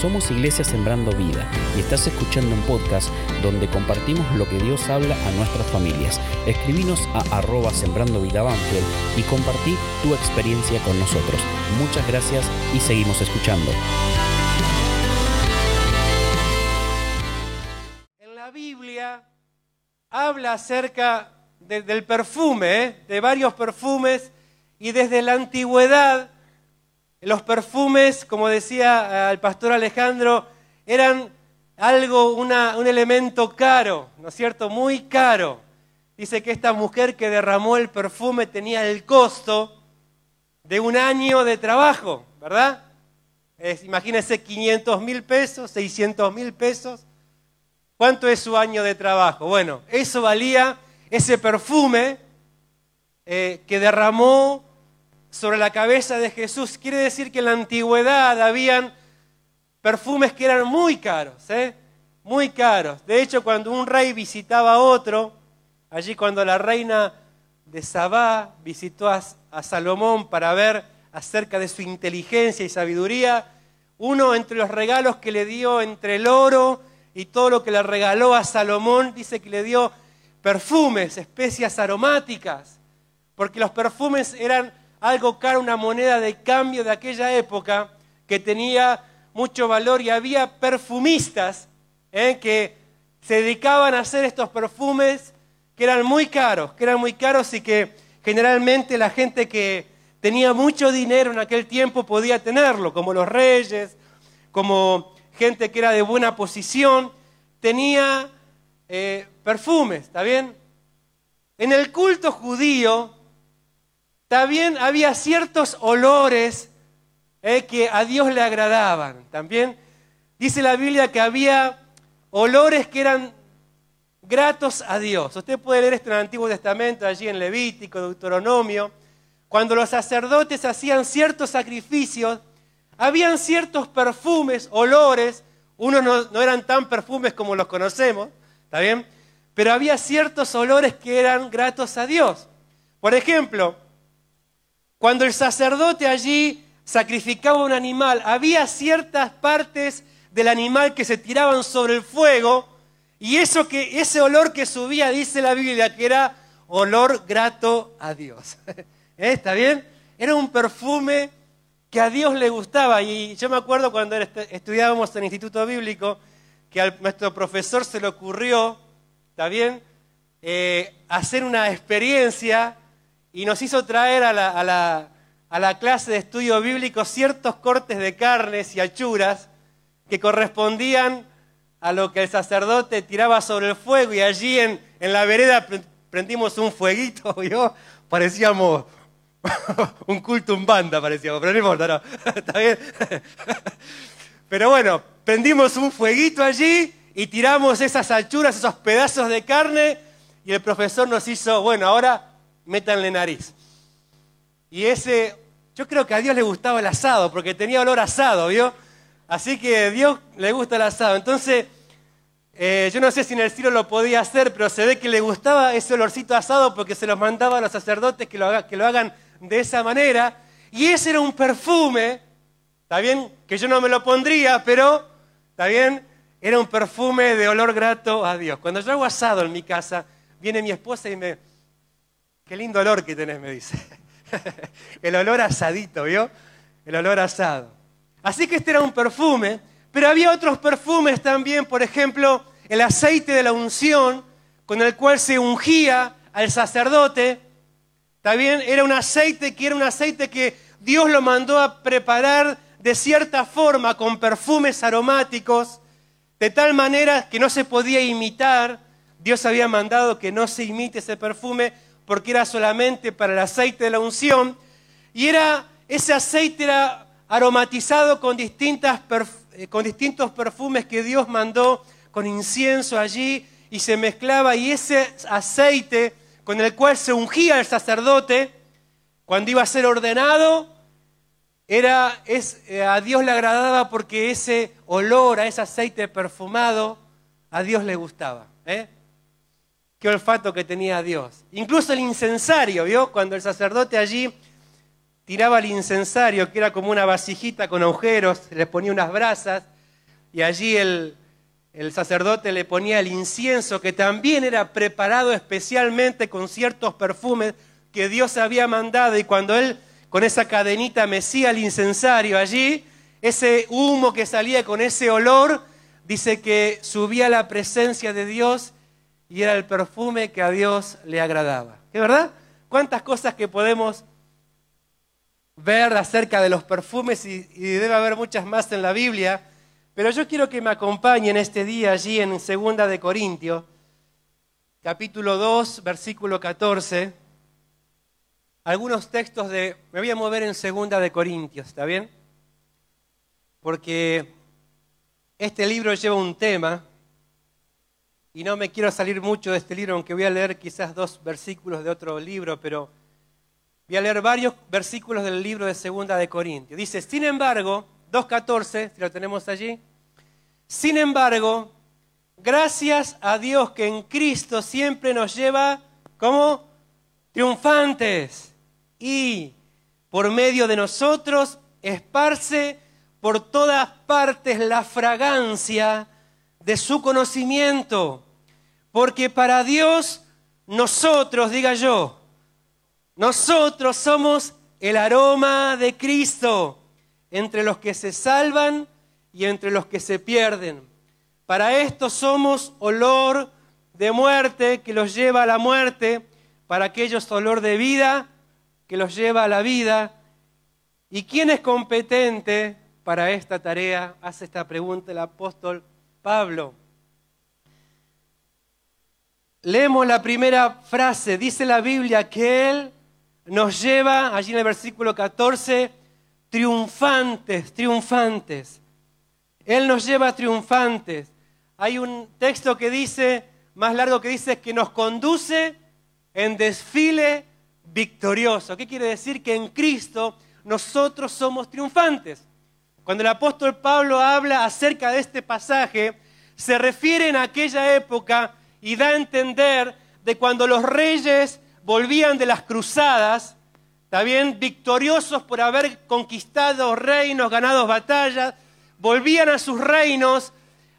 Somos Iglesia Sembrando Vida y estás escuchando un podcast donde compartimos lo que Dios habla a nuestras familias. Escribinos a arroba Sembrando Vida y compartí tu experiencia con nosotros. Muchas gracias y seguimos escuchando. En la Biblia habla acerca de- del perfume, ¿eh? de varios perfumes, y desde la antigüedad los perfumes, como decía eh, el pastor Alejandro, eran algo, un elemento caro, ¿no es cierto? Muy caro. Dice que esta mujer que derramó el perfume tenía el costo de un año de trabajo, ¿verdad? Es, imagínense 500 mil pesos, 600 mil pesos. ¿Cuánto es su año de trabajo? Bueno, eso valía ese perfume eh, que derramó sobre la cabeza de Jesús. Quiere decir que en la antigüedad habían perfumes que eran muy caros, ¿eh? muy caros. De hecho, cuando un rey visitaba a otro, allí cuando la reina de Sabá visitó a, a Salomón para ver acerca de su inteligencia y sabiduría, uno entre los regalos que le dio entre el oro y todo lo que le regaló a Salomón, dice que le dio perfumes, especias aromáticas, porque los perfumes eran algo caro, una moneda de cambio de aquella época que tenía mucho valor y había perfumistas ¿eh? que se dedicaban a hacer estos perfumes que eran muy caros, que eran muy caros y que generalmente la gente que tenía mucho dinero en aquel tiempo podía tenerlo, como los reyes, como gente que era de buena posición, tenía eh, perfumes, ¿está bien? En el culto judío también había ciertos olores eh, que a Dios le agradaban. También dice la Biblia que había olores que eran gratos a Dios. Usted puede leer esto en el Antiguo Testamento, allí en Levítico, Deuteronomio. Cuando los sacerdotes hacían ciertos sacrificios, habían ciertos perfumes, olores, unos no, no eran tan perfumes como los conocemos, ¿está bien? Pero había ciertos olores que eran gratos a Dios. Por ejemplo, cuando el sacerdote allí sacrificaba un animal, había ciertas partes del animal que se tiraban sobre el fuego y eso que, ese olor que subía, dice la Biblia, que era olor grato a Dios. ¿Eh? ¿Está bien? Era un perfume que a Dios le gustaba. Y yo me acuerdo cuando estudiábamos en el Instituto Bíblico, que a nuestro profesor se le ocurrió, ¿está bien? Eh, hacer una experiencia y nos hizo traer a la, a la- a la clase de estudio bíblico ciertos cortes de carnes y achuras que correspondían a lo que el sacerdote tiraba sobre el fuego y allí en, en la vereda pre- prendimos un fueguito, ¿vio? Parecíamos un culto en banda, parecíamos, pero no importa, no, está bien. Pero bueno, prendimos un fueguito allí y tiramos esas achuras, esos pedazos de carne y el profesor nos hizo, bueno, ahora métanle nariz. Y ese, yo creo que a Dios le gustaba el asado, porque tenía olor asado, ¿vio? Así que a Dios le gusta el asado. Entonces, eh, yo no sé si en el cielo lo podía hacer, pero se ve que le gustaba ese olorcito asado porque se los mandaba a los sacerdotes que lo, que lo hagan de esa manera. Y ese era un perfume, ¿está bien? Que yo no me lo pondría, pero, ¿está bien? Era un perfume de olor grato a Dios. Cuando yo hago asado en mi casa, viene mi esposa y me, Qué lindo olor que tenés, me dice. El olor asadito, ¿vio? El olor asado. Así que este era un perfume, pero había otros perfumes también, por ejemplo, el aceite de la unción, con el cual se ungía al sacerdote. También era un aceite que era un aceite que Dios lo mandó a preparar de cierta forma, con perfumes aromáticos, de tal manera que no se podía imitar. Dios había mandado que no se imite ese perfume porque era solamente para el aceite de la unción. Y era, ese aceite era aromatizado con, distintas eh, con distintos perfumes que Dios mandó, con incienso allí, y se mezclaba. Y ese aceite con el cual se ungía el sacerdote, cuando iba a ser ordenado, era, es, eh, a Dios le agradaba porque ese olor, a ese aceite perfumado, a Dios le gustaba. ¿eh? Olfato que tenía Dios. Incluso el incensario, ¿vio? Cuando el sacerdote allí tiraba el incensario, que era como una vasijita con agujeros, le ponía unas brasas, y allí el, el sacerdote le ponía el incienso que también era preparado especialmente con ciertos perfumes que Dios había mandado y cuando él con esa cadenita mecía el incensario allí, ese humo que salía con ese olor, dice que subía la presencia de Dios y era el perfume que a Dios le agradaba. ¿Es verdad? ¿Cuántas cosas que podemos ver acerca de los perfumes y, debe haber muchas más en la Biblia? Pero yo quiero que me acompañen este día allí en Segunda de Corintios, capítulo 2, versículo 14. Algunos textos de... Me voy a mover en Segunda de Corintios, ¿está bien? Porque este libro lleva un tema y no me quiero salir mucho de este libro, aunque voy a leer quizás dos versículos de otro libro, pero voy a leer varios versículos del libro de Segunda de Corintios. Dice, sin embargo, 2.14, si lo tenemos allí, sin embargo, gracias a Dios que en Cristo siempre nos lleva como triunfantes y por medio de nosotros esparce por todas partes la fragancia de su conocimiento porque para Dios, nosotros, diga yo, nosotros somos el aroma de Cristo entre los que se salvan y entre los que se pierden. Para esto somos olor de muerte que los lleva a la muerte, para aquellos olor de vida que los lleva a la vida. ¿Y quién es competente para esta tarea? Hace esta pregunta el apóstol Pablo. Leemos la primera frase, dice la Biblia que Él nos lleva, allí en el versículo 14, triunfantes, triunfantes. Él nos lleva triunfantes. Hay un texto que dice, más largo que dice, que nos conduce en desfile victorioso. ¿Qué quiere decir? Que en Cristo nosotros somos triunfantes. Cuando el apóstol Pablo habla acerca de este pasaje, se refiere en aquella época y da a entender de cuando los reyes volvían de las cruzadas, también victoriosos por haber conquistado reinos, ganado batallas, volvían a sus reinos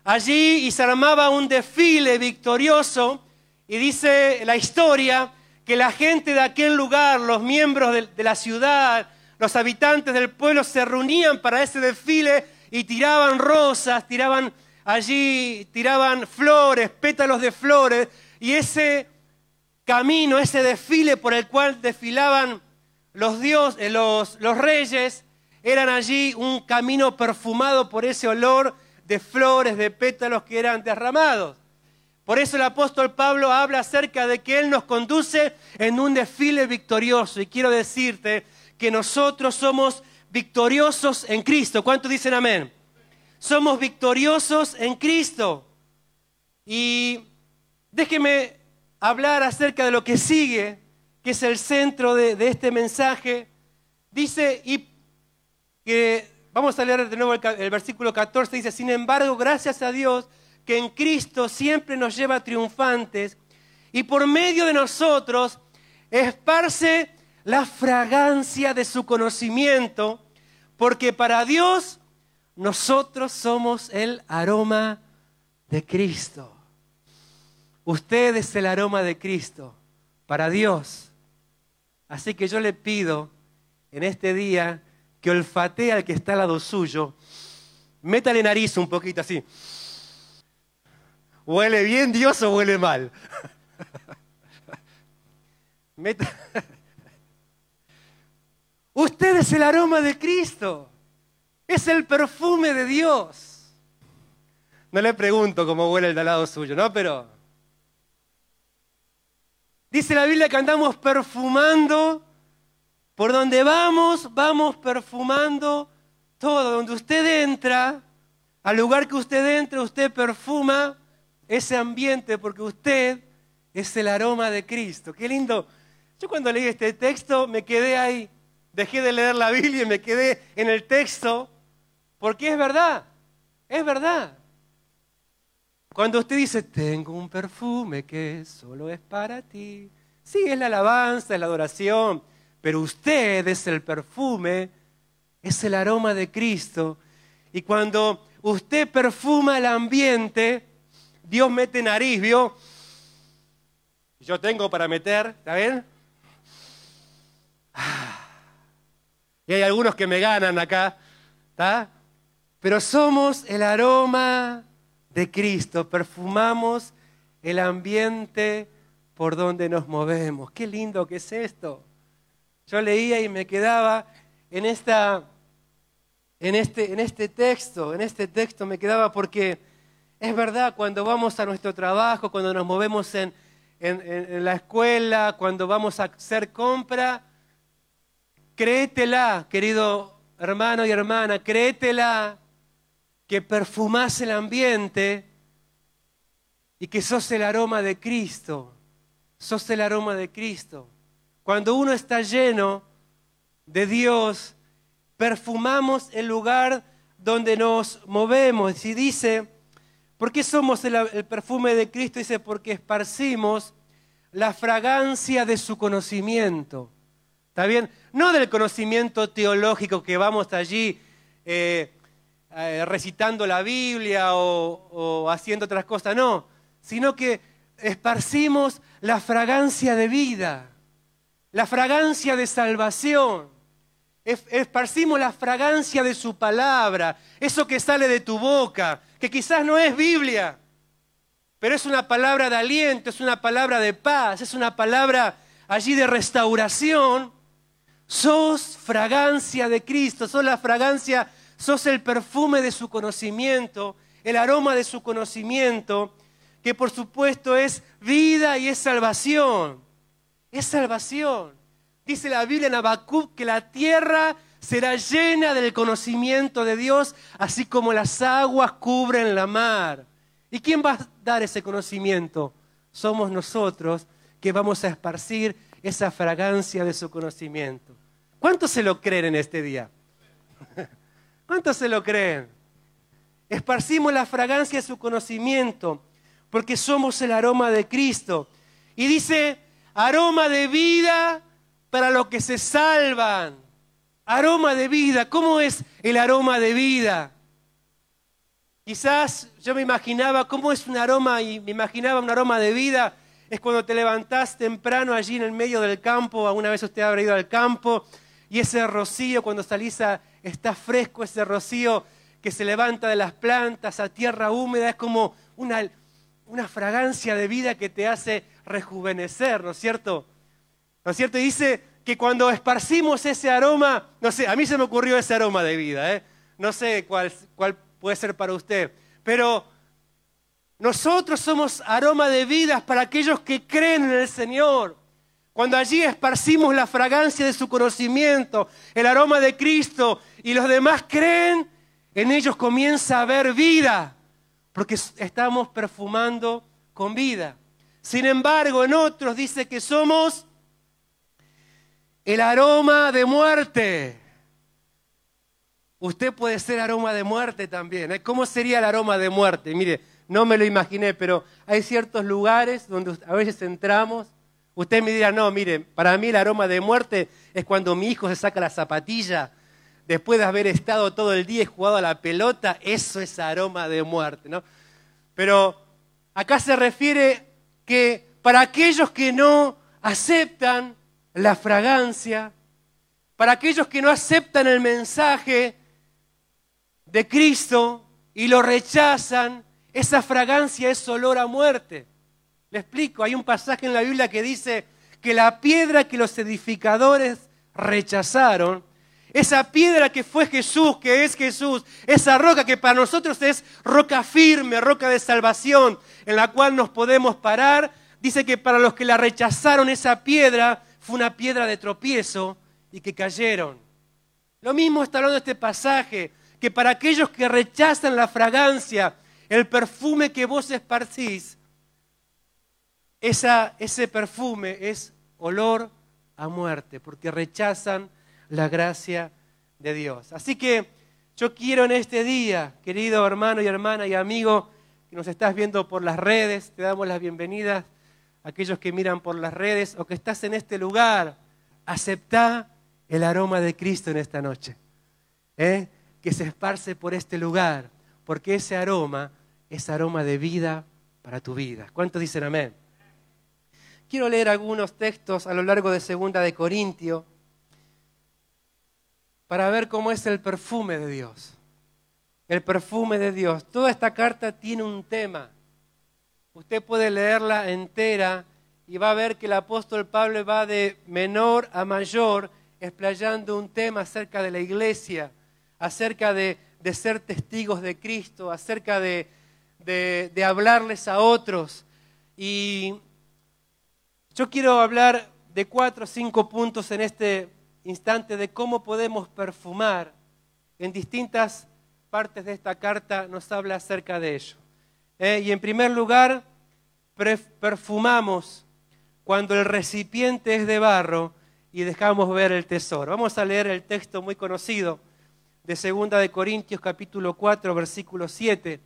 allí y se armaba un desfile victorioso y dice la historia que la gente de aquel lugar, los miembros de, la ciudad, los habitantes del pueblo se reunían para ese desfile y tiraban rosas, tiraban allí tiraban flores, pétalos de flores, y ese camino, ese desfile por el cual desfilaban los, dios, eh, los, los reyes, eran allí un camino perfumado por ese olor de flores, de pétalos que eran derramados. Por eso el apóstol Pablo habla acerca de que Él nos conduce en un desfile victorioso. Y quiero decirte que nosotros somos victoriosos en Cristo. ¿Cuántos dicen amén? Somos victoriosos en Cristo. Y déjeme hablar acerca de lo que sigue, que es el centro de, este mensaje. Dice, y que vamos a leer de nuevo el, el versículo 14, dice, sin embargo, gracias a Dios que en Cristo siempre nos lleva triunfantes y por medio de nosotros esparce la fragancia de su conocimiento, porque para Dios nosotros somos el aroma de Cristo. Usted es el aroma de Cristo para Dios. Así que yo le pido en este día que olfatee al que está al lado suyo, métale nariz un poquito así. ¿Huele bien Dios o huele mal? Usted es el aroma de Cristo. Es el perfume de Dios. No le pregunto cómo huele el de al lado suyo, ¿no? Pero dice la Biblia que andamos perfumando. Por donde vamos, vamos perfumando todo. Donde usted entra, al lugar que usted entra, usted perfuma ese ambiente porque usted es el aroma de Cristo. Qué lindo. Yo cuando leí este texto me quedé ahí. Dejé de leer la Biblia y me quedé en el texto porque es verdad, es verdad. Cuando usted dice, tengo un perfume que solo es para ti, sí, es la alabanza, es la adoración, pero usted es el perfume, es el aroma de Cristo. Y cuando usted perfuma el ambiente, Dios mete nariz, ¿vio? Yo tengo para meter, ¿está bien? Y hay algunos que me ganan acá, ¿está? Pero somos el aroma de Cristo, perfumamos el ambiente por donde nos movemos. Qué lindo que es esto. Yo leía y me quedaba en, esta, en, este, en este texto, en este texto me quedaba porque es verdad, cuando vamos a nuestro trabajo, cuando nos movemos en, en la escuela, cuando vamos a hacer compra, créetela, querido hermano y hermana, créetela que perfumás el ambiente y que sos el aroma de Cristo. Sos el aroma de Cristo. Cuando uno está lleno de Dios, perfumamos el lugar donde nos movemos. Y dice, ¿por qué somos el, perfume de Cristo? Dice, porque esparcimos la fragancia de su conocimiento. ¿Está bien? No del conocimiento teológico que vamos allí eh, eh, recitando la Biblia o, haciendo otras cosas, no, sino que esparcimos la fragancia de vida, la fragancia de salvación, esparcimos la fragancia de su palabra, eso que sale de tu boca, que quizás no es Biblia, pero es una palabra de aliento, es una palabra de paz, es una palabra allí de restauración. Sos fragancia de Cristo, sos la fragancia, sos el perfume de su conocimiento, el aroma de su conocimiento, que por supuesto es vida y es salvación. Es salvación. Dice la Biblia en Habacuc que la tierra será llena del conocimiento de Dios, así como las aguas cubren la mar. ¿Y quién va a dar ese conocimiento? Somos nosotros que vamos a esparcir esa fragancia de su conocimiento. ¿Cuántos se lo creen en este día? ¿Cuántos se lo creen? Esparcimos la fragancia de su conocimiento, porque somos el aroma de Cristo. Y dice, aroma de vida para los que se salvan. Aroma de vida. ¿Cómo es el aroma de vida? Quizás yo me imaginaba cómo es un aroma y me imaginaba un aroma de vida. Es cuando te levantás temprano allí en el medio del campo. Alguna vez usted habrá ido al campo y ese rocío cuando salís está fresco, ese rocío que se levanta de las plantas a tierra húmeda, es como una, una fragancia de vida que te hace rejuvenecer, ¿no es cierto? ¿No es cierto? Y dice que cuando esparcimos ese aroma, no sé, a mí se me ocurrió ese aroma de vida, ¿eh? no sé cuál, cuál puede ser para usted, pero nosotros somos aroma de vida para aquellos que creen en el Señor. Cuando allí esparcimos la fragancia de su conocimiento, el aroma de Cristo, y los demás creen, en ellos comienza a haber vida, porque estamos perfumando con vida. Sin embargo, en otros dice que somos el aroma de muerte. Usted puede ser aroma de muerte también. ¿eh? ¿Cómo sería el aroma de muerte? Mire, no me lo imaginé, pero hay ciertos lugares donde a veces entramos Usted me dirá, no, mire, para mí el aroma de muerte es cuando mi hijo se saca la zapatilla después de haber estado todo el día y jugado a la pelota, eso es aroma de muerte, ¿no? Pero acá se refiere que para aquellos que no aceptan la fragancia, para aquellos que no aceptan el mensaje de Cristo y lo rechazan, esa fragancia es olor a muerte. Le explico, hay un pasaje en la Biblia que dice que la piedra que los edificadores rechazaron, esa piedra que fue Jesús, que es Jesús, esa roca que para nosotros es roca firme, roca de salvación, en la cual nos podemos parar, dice que para los que la rechazaron esa piedra fue una piedra de tropiezo y que cayeron. Lo mismo está hablando este pasaje, que para aquellos que rechazan la fragancia, el perfume que vos esparcís, ese perfume es olor a muerte, porque rechazan la gracia de Dios. Así que yo quiero en este día, querido hermano y hermana y amigo que nos estás viendo por las redes, te damos las bienvenidas a aquellos que miran por las redes o que estás en este lugar, acepta el aroma de Cristo en esta noche, ¿eh? que se esparce por este lugar, porque ese aroma es aroma de vida para tu vida. ¿Cuántos dicen amén? Quiero leer algunos textos a lo largo de Segunda de Corintio para ver cómo es el perfume de Dios. El perfume de Dios. Toda esta carta tiene un tema. Usted puede leerla entera y va a ver que el apóstol Pablo va de menor a mayor explayando un tema acerca de la iglesia, acerca de, ser testigos de Cristo, acerca de, de hablarles a otros. Y yo quiero hablar de cuatro o cinco puntos en este instante de cómo podemos perfumar. En distintas partes de esta carta nos habla acerca de ello. Eh, y en primer lugar, perfumamos cuando el recipiente es de barro y dejamos ver el tesoro. Vamos a leer el texto muy conocido de 2 de Corintios capítulo 4 versículo 7.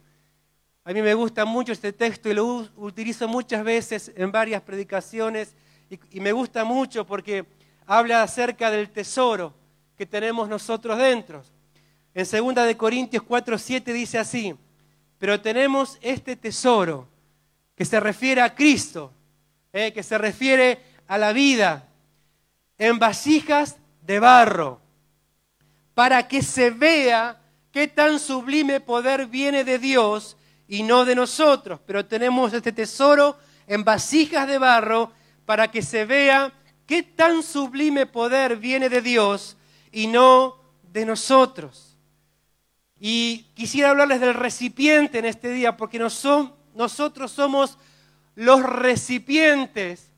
A mí me gusta mucho este texto y lo utilizo muchas veces en varias predicaciones y, me gusta mucho porque habla acerca del tesoro que tenemos nosotros dentro. En 2 de Corintios 4, 7 dice así, pero tenemos este tesoro que se refiere a Cristo, eh, que se refiere a la vida, en vasijas de barro, para que se vea qué tan sublime poder viene de Dios y no de nosotros. Pero tenemos este tesoro en vasijas de barro para que se vea qué tan sublime poder viene de Dios y no de nosotros. Y quisiera hablarles del recipiente en este día, porque nosotros somos los recipientes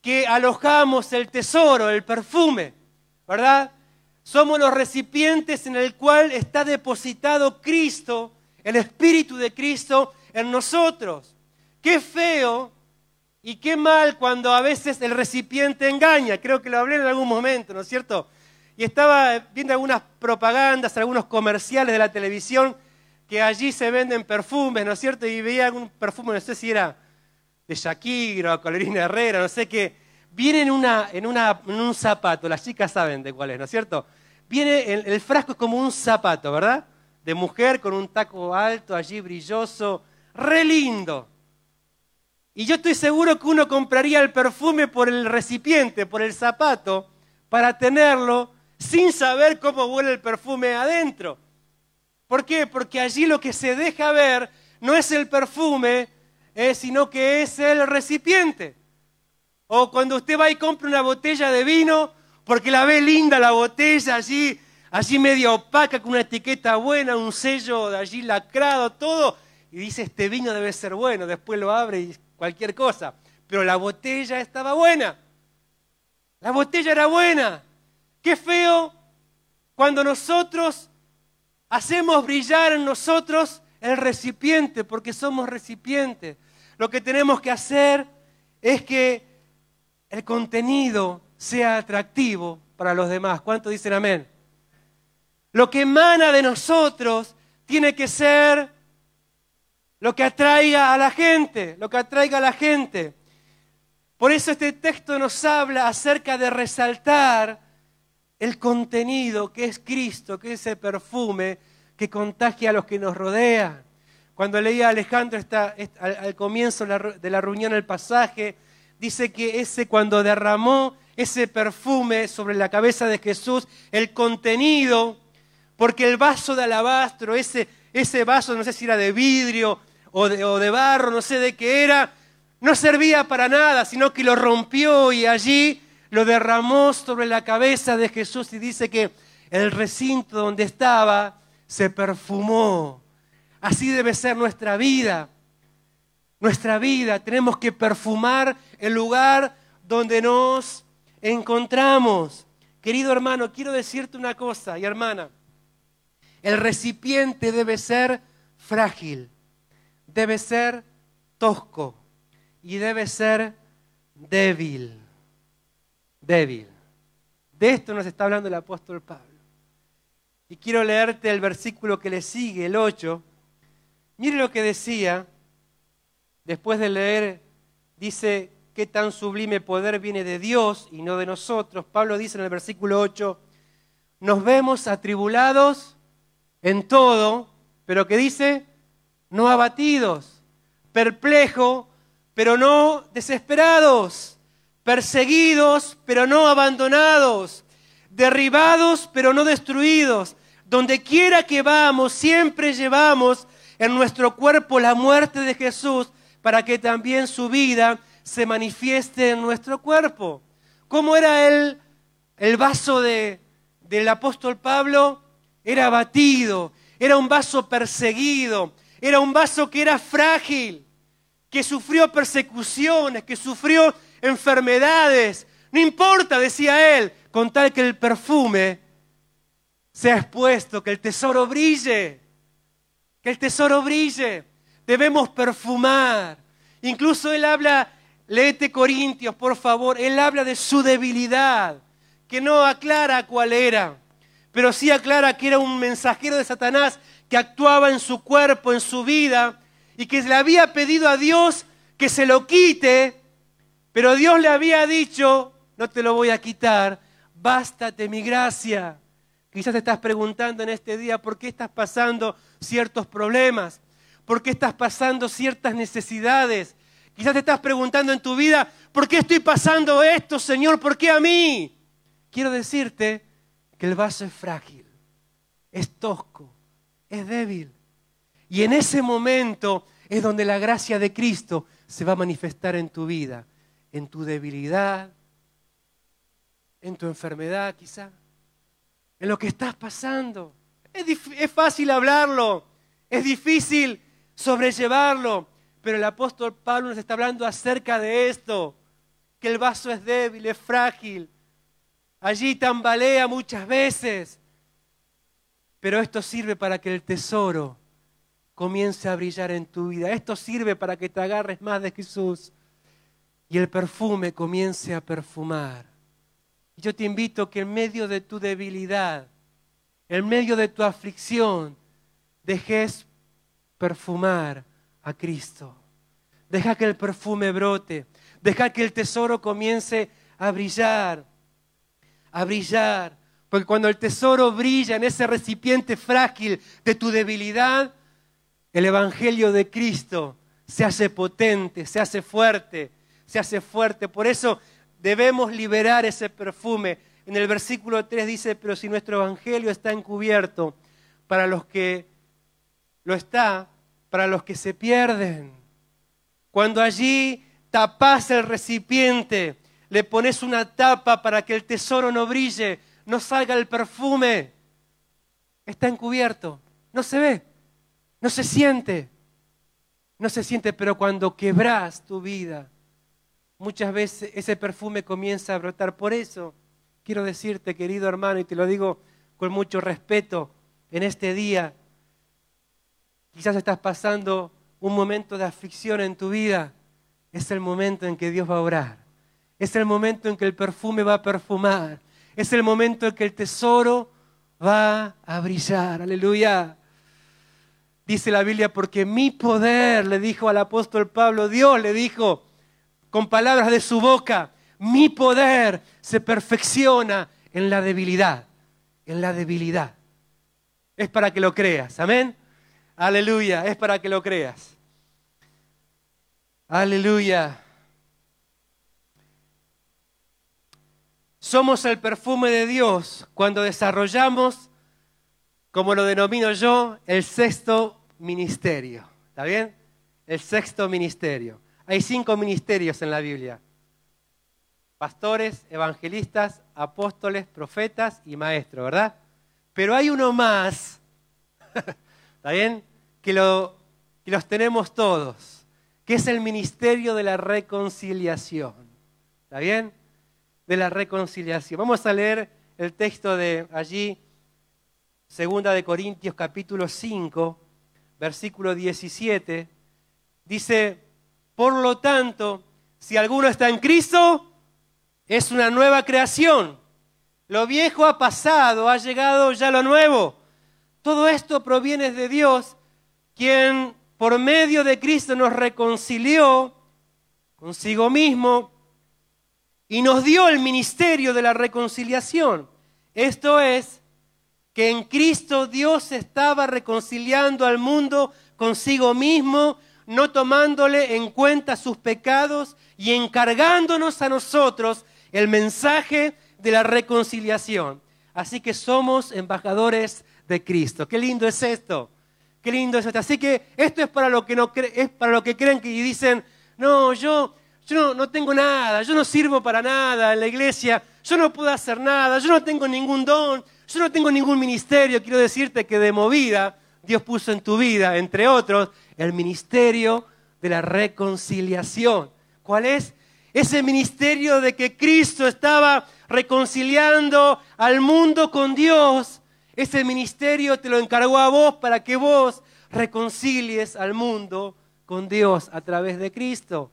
que alojamos el tesoro, el perfume, ¿verdad? Somos los recipientes en el cual está depositado Cristo, el Espíritu de Cristo en nosotros. Qué feo y qué mal cuando a veces el recipiente engaña. Creo que lo hablé en algún momento, ¿no es cierto? Y estaba viendo algunas propagandas, algunos comerciales de la televisión que allí se venden perfumes, ¿no es cierto? Y veía algún perfume, no sé si era de Shakira o Colorina Herrera, no sé qué. Viene en, un zapato, las chicas saben de cuál es, ¿no es cierto? Viene, el, el frasco es como un zapato, ¿verdad? De mujer con un taco alto allí brilloso, re lindo. Y yo estoy seguro que uno compraría el perfume por el recipiente, por el zapato, para tenerlo sin saber cómo huele el perfume adentro. ¿Por qué? Porque allí lo que se deja ver no es el perfume, eh, sino que es el recipiente. O cuando usted va y compra una botella de vino, porque la ve linda la botella allí, allí medio opaca, con una etiqueta buena, un sello de allí lacrado, todo, y dice, este vino debe ser bueno, después lo abre y cualquier cosa. Pero la botella estaba buena. La botella era buena. Qué feo cuando nosotros hacemos brillar en nosotros el recipiente, porque somos recipientes. Lo que tenemos que hacer es que el contenido sea atractivo para los demás. ¿Cuántos dicen amén? Lo que emana de nosotros tiene que ser lo que atraiga a la gente, lo que atraiga a la gente. Por eso este texto nos habla acerca de resaltar el contenido que es Cristo, que es ese perfume que contagia a los que nos rodean. Cuando leía Alejandro al, comienzo de la reunión el pasaje, dice que ese cuando derramó ese perfume sobre la cabeza de Jesús, el contenido, porque el vaso de alabastro, ese, ese vaso, no sé si era de vidrio o de, barro, no sé de qué era, no servía para nada, sino que lo rompió y allí lo derramó sobre la cabeza de Jesús y dice que el recinto donde estaba se perfumó. Así debe ser nuestra vida. Nuestra vida, tenemos que perfumar el lugar donde nos encontramos. Querido hermano, quiero decirte una cosa y hermana. El recipiente debe ser frágil debe ser tosco y debe ser débil. Débil. De esto nos está hablando el apóstol Pablo. Y quiero leerte el versículo que le sigue, el 8. Mire lo que decía, después de leer, dice, qué tan sublime poder viene de Dios y no de nosotros. Pablo dice en el versículo 8, nos vemos atribulados en todo, pero que dice, no abatidos, perplejo, pero no desesperados, perseguidos, pero no abandonados, derribados, pero no destruidos. Donde quiera que vamos, siempre llevamos en nuestro cuerpo la muerte de Jesús para que también su vida se manifieste en nuestro cuerpo. ¿Cómo era el, el vaso de, del apóstol Pablo? Era abatido, era un vaso perseguido, era un vaso que era frágil, que sufrió persecuciones, que sufrió enfermedades. No importa, decía él, con tal que el perfume sea expuesto, que el tesoro brille, que el tesoro brille. Debemos perfumar. Incluso él habla, léete Corintios, por favor, él habla de su debilidad, que no aclara cuál era, pero sí aclara que era un mensajero de Satanás que actuaba en su cuerpo, en su vida, y que le había pedido a Dios que se lo quite, pero Dios le había dicho, no te lo voy a quitar, bástate mi gracia. Quizás te estás preguntando en este día por qué estás pasando ciertos problemas, por qué estás pasando ciertas necesidades. Quizás te estás preguntando en tu vida, ¿por qué estoy pasando esto, Señor? ¿Por qué a mí? Quiero decirte el vaso es frágil, es tosco, es débil. Y en ese momento es donde la gracia de Cristo se va a manifestar en tu vida, en tu debilidad, en tu enfermedad quizá, en lo que estás pasando. Es, es, fácil hablarlo, es difícil sobrellevarlo, pero el apóstol Pablo nos está hablando acerca de esto, que el vaso es débil, es frágil, allí tambalea muchas veces, pero esto sirve para que el tesoro comience a brillar en tu vida. Esto sirve para que te agarres más de Jesús y el perfume comience a perfumar. Yo te invito que en medio de tu debilidad, en medio de tu aflicción, dejes perfumar a Cristo. Deja que el perfume brote. Deja que el tesoro comience a brillar. A brillar. Porque cuando el tesoro brilla en ese recipiente frágil de tu debilidad, el Evangelio de Cristo se hace potente, se hace fuerte, se hace fuerte. Por eso debemos liberar ese perfume. En el versículo 3 dice, pero si nuestro Evangelio está encubierto para los que lo está, para los que se pierden. Cuando allí tapas el recipiente, le pones una tapa para que el tesoro no brille, no salga el perfume. Está encubierto, no se ve, no se siente. No se siente, pero cuando quebras tu vida, muchas veces ese perfume comienza a brotar. Por eso quiero decirte, querido hermano, y te lo digo con mucho respeto, en este día, quizás estás pasando un momento de aflicción en tu vida, es el momento en que Dios va a orar. Es el momento en que el perfume va a perfumar. Es el momento en que el tesoro va a brillar. Aleluya. Dice la Biblia, porque mi poder, le dijo al apóstol Pablo, Dios le dijo con palabras de su boca, mi poder se perfecciona en la debilidad, en la debilidad. Es para que lo creas, amén. Aleluya, es para que lo creas. Aleluya. Somos el perfume de Dios cuando desarrollamos, como lo denomino yo, el sexto ministerio. ¿Está bien? El sexto ministerio. Hay cinco ministerios en la Biblia. Pastores, evangelistas, apóstoles, profetas y maestros, ¿verdad? Pero hay uno más, ¿está bien? Que, lo, que los tenemos todos, que es el ministerio de la reconciliación. ¿Está bien? De la reconciliación. Vamos a leer el texto de allí, segunda de Corintios capítulo 5, versículo 17. Dice, por lo tanto, si alguno está en Cristo, es una nueva creación. Lo viejo ha pasado, ha llegado ya lo nuevo. Todo esto proviene de Dios, quien por medio de Cristo nos reconcilió consigo mismo y nos dio el ministerio de la reconciliación. Esto es, que en Cristo Dios estaba reconciliando al mundo consigo mismo, no tomándole en cuenta sus pecados y encargándonos a nosotros el mensaje de la reconciliación. Así que somos embajadores de Cristo. Qué lindo es esto. Qué lindo es esto. Así que esto es para lo que no es para lo que creen que dicen, "No, yo yo no, no tengo nada, yo no sirvo para nada en la iglesia, yo no puedo hacer nada, yo no tengo ningún don, yo no tengo ningún ministerio." Quiero decirte que de movida Dios puso en tu vida, entre otros, el ministerio de la reconciliación. ¿Cuál es? Ese ministerio de que Cristo estaba reconciliando al mundo con Dios. Ese ministerio te lo encargó a vos para que vos reconcilies al mundo con Dios a través de Cristo.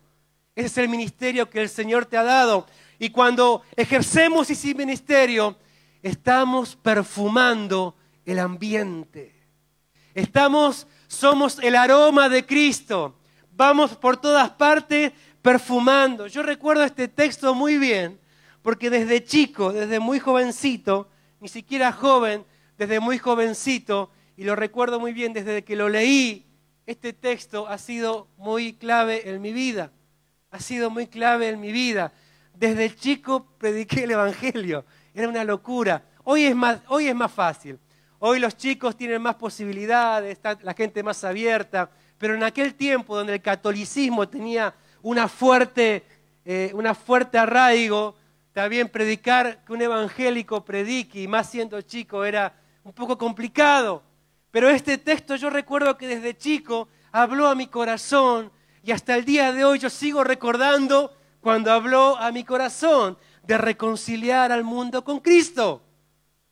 Ese es el ministerio que el Señor te ha dado. Y cuando ejercemos ese ministerio, estamos perfumando el ambiente. Estamos, somos el aroma de Cristo. Vamos por todas partes perfumando. Yo recuerdo este texto muy bien, porque desde chico, desde muy jovencito, ni siquiera joven, desde muy jovencito, y lo recuerdo muy bien desde que lo leí, este texto ha sido muy clave en mi vida. Ha sido muy clave en mi vida. Desde chico prediqué el Evangelio. Era una locura. Hoy es más, hoy es más fácil. Hoy los chicos tienen más posibilidades, está la gente más abierta, pero en aquel tiempo donde el catolicismo tenía una fuerte, eh, una fuerte arraigo, también predicar que un evangélico predique, y más siendo chico, era un poco complicado. Pero este texto yo recuerdo que desde chico habló a mi corazón y hasta el día de hoy yo sigo recordando cuando habló a mi corazón de reconciliar al mundo con Cristo.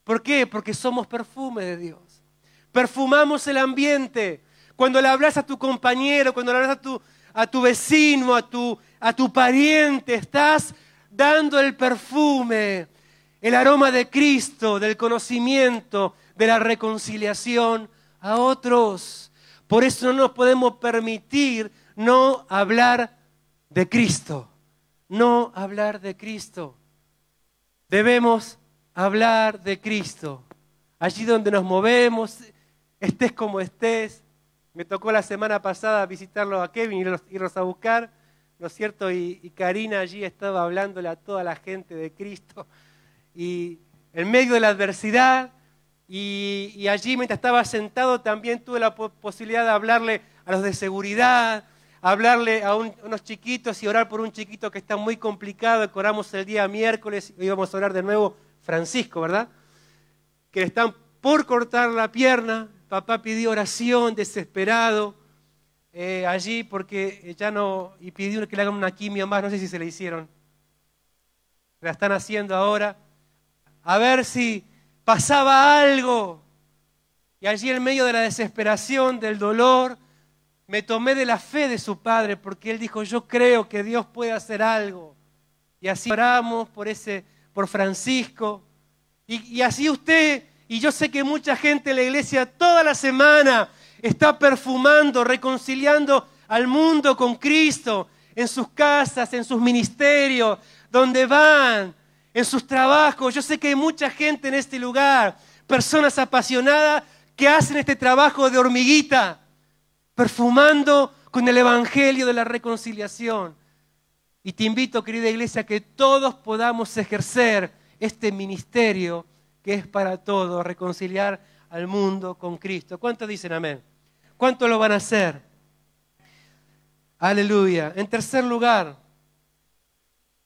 ¿Por qué? Porque somos perfume de Dios. Perfumamos el ambiente. Cuando le hablas a tu compañero, cuando le hablas a tu, a tu vecino, a tu, a tu pariente, estás dando el perfume, el aroma de Cristo, del conocimiento, de la reconciliación a otros. Por eso no nos podemos permitir no hablar de Cristo. No hablar de Cristo. Debemos hablar de Cristo. Allí donde nos movemos, estés como estés. Me tocó la semana pasada visitarlo a Kevin, y irlos a buscar, ¿no es cierto? Y, Karina allí estaba hablándole a toda la gente de Cristo. Y en medio de la adversidad, y, y, allí mientras estaba sentado también tuve la posibilidad de hablarle a los de seguridad, hablarle a, unos chiquitos y orar por un chiquito que está muy complicado, que oramos el día miércoles y íbamos a orar de nuevo Francisco, ¿verdad? Que están por cortar la pierna. Papá pidió oración desesperado eh, allí porque ya no, y pidió que le hagan una quimio más, no sé si se le hicieron. La están haciendo ahora. A ver si pasaba algo. Y allí en medio de la desesperación, del dolor, me tomé de la fe de su padre porque él dijo, yo creo que Dios puede hacer algo. Y así oramos por ese por Francisco. Y, así usted, y yo sé que mucha gente en la iglesia toda la semana está perfumando, reconciliando al mundo con Cristo, en sus casas, en sus ministerios, donde van, en sus trabajos. Yo sé que hay mucha gente en este lugar, personas apasionadas que hacen este trabajo de hormiguita, perfumando con el Evangelio de la reconciliación. Y te invito, querida iglesia, a que todos podamos ejercer este ministerio que es para todos, reconciliar al mundo con Cristo. ¿Cuántos dicen amén? ¿Cuántos lo van a hacer? Aleluya. En tercer lugar,